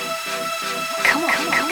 Come on.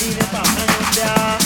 你的把盘油条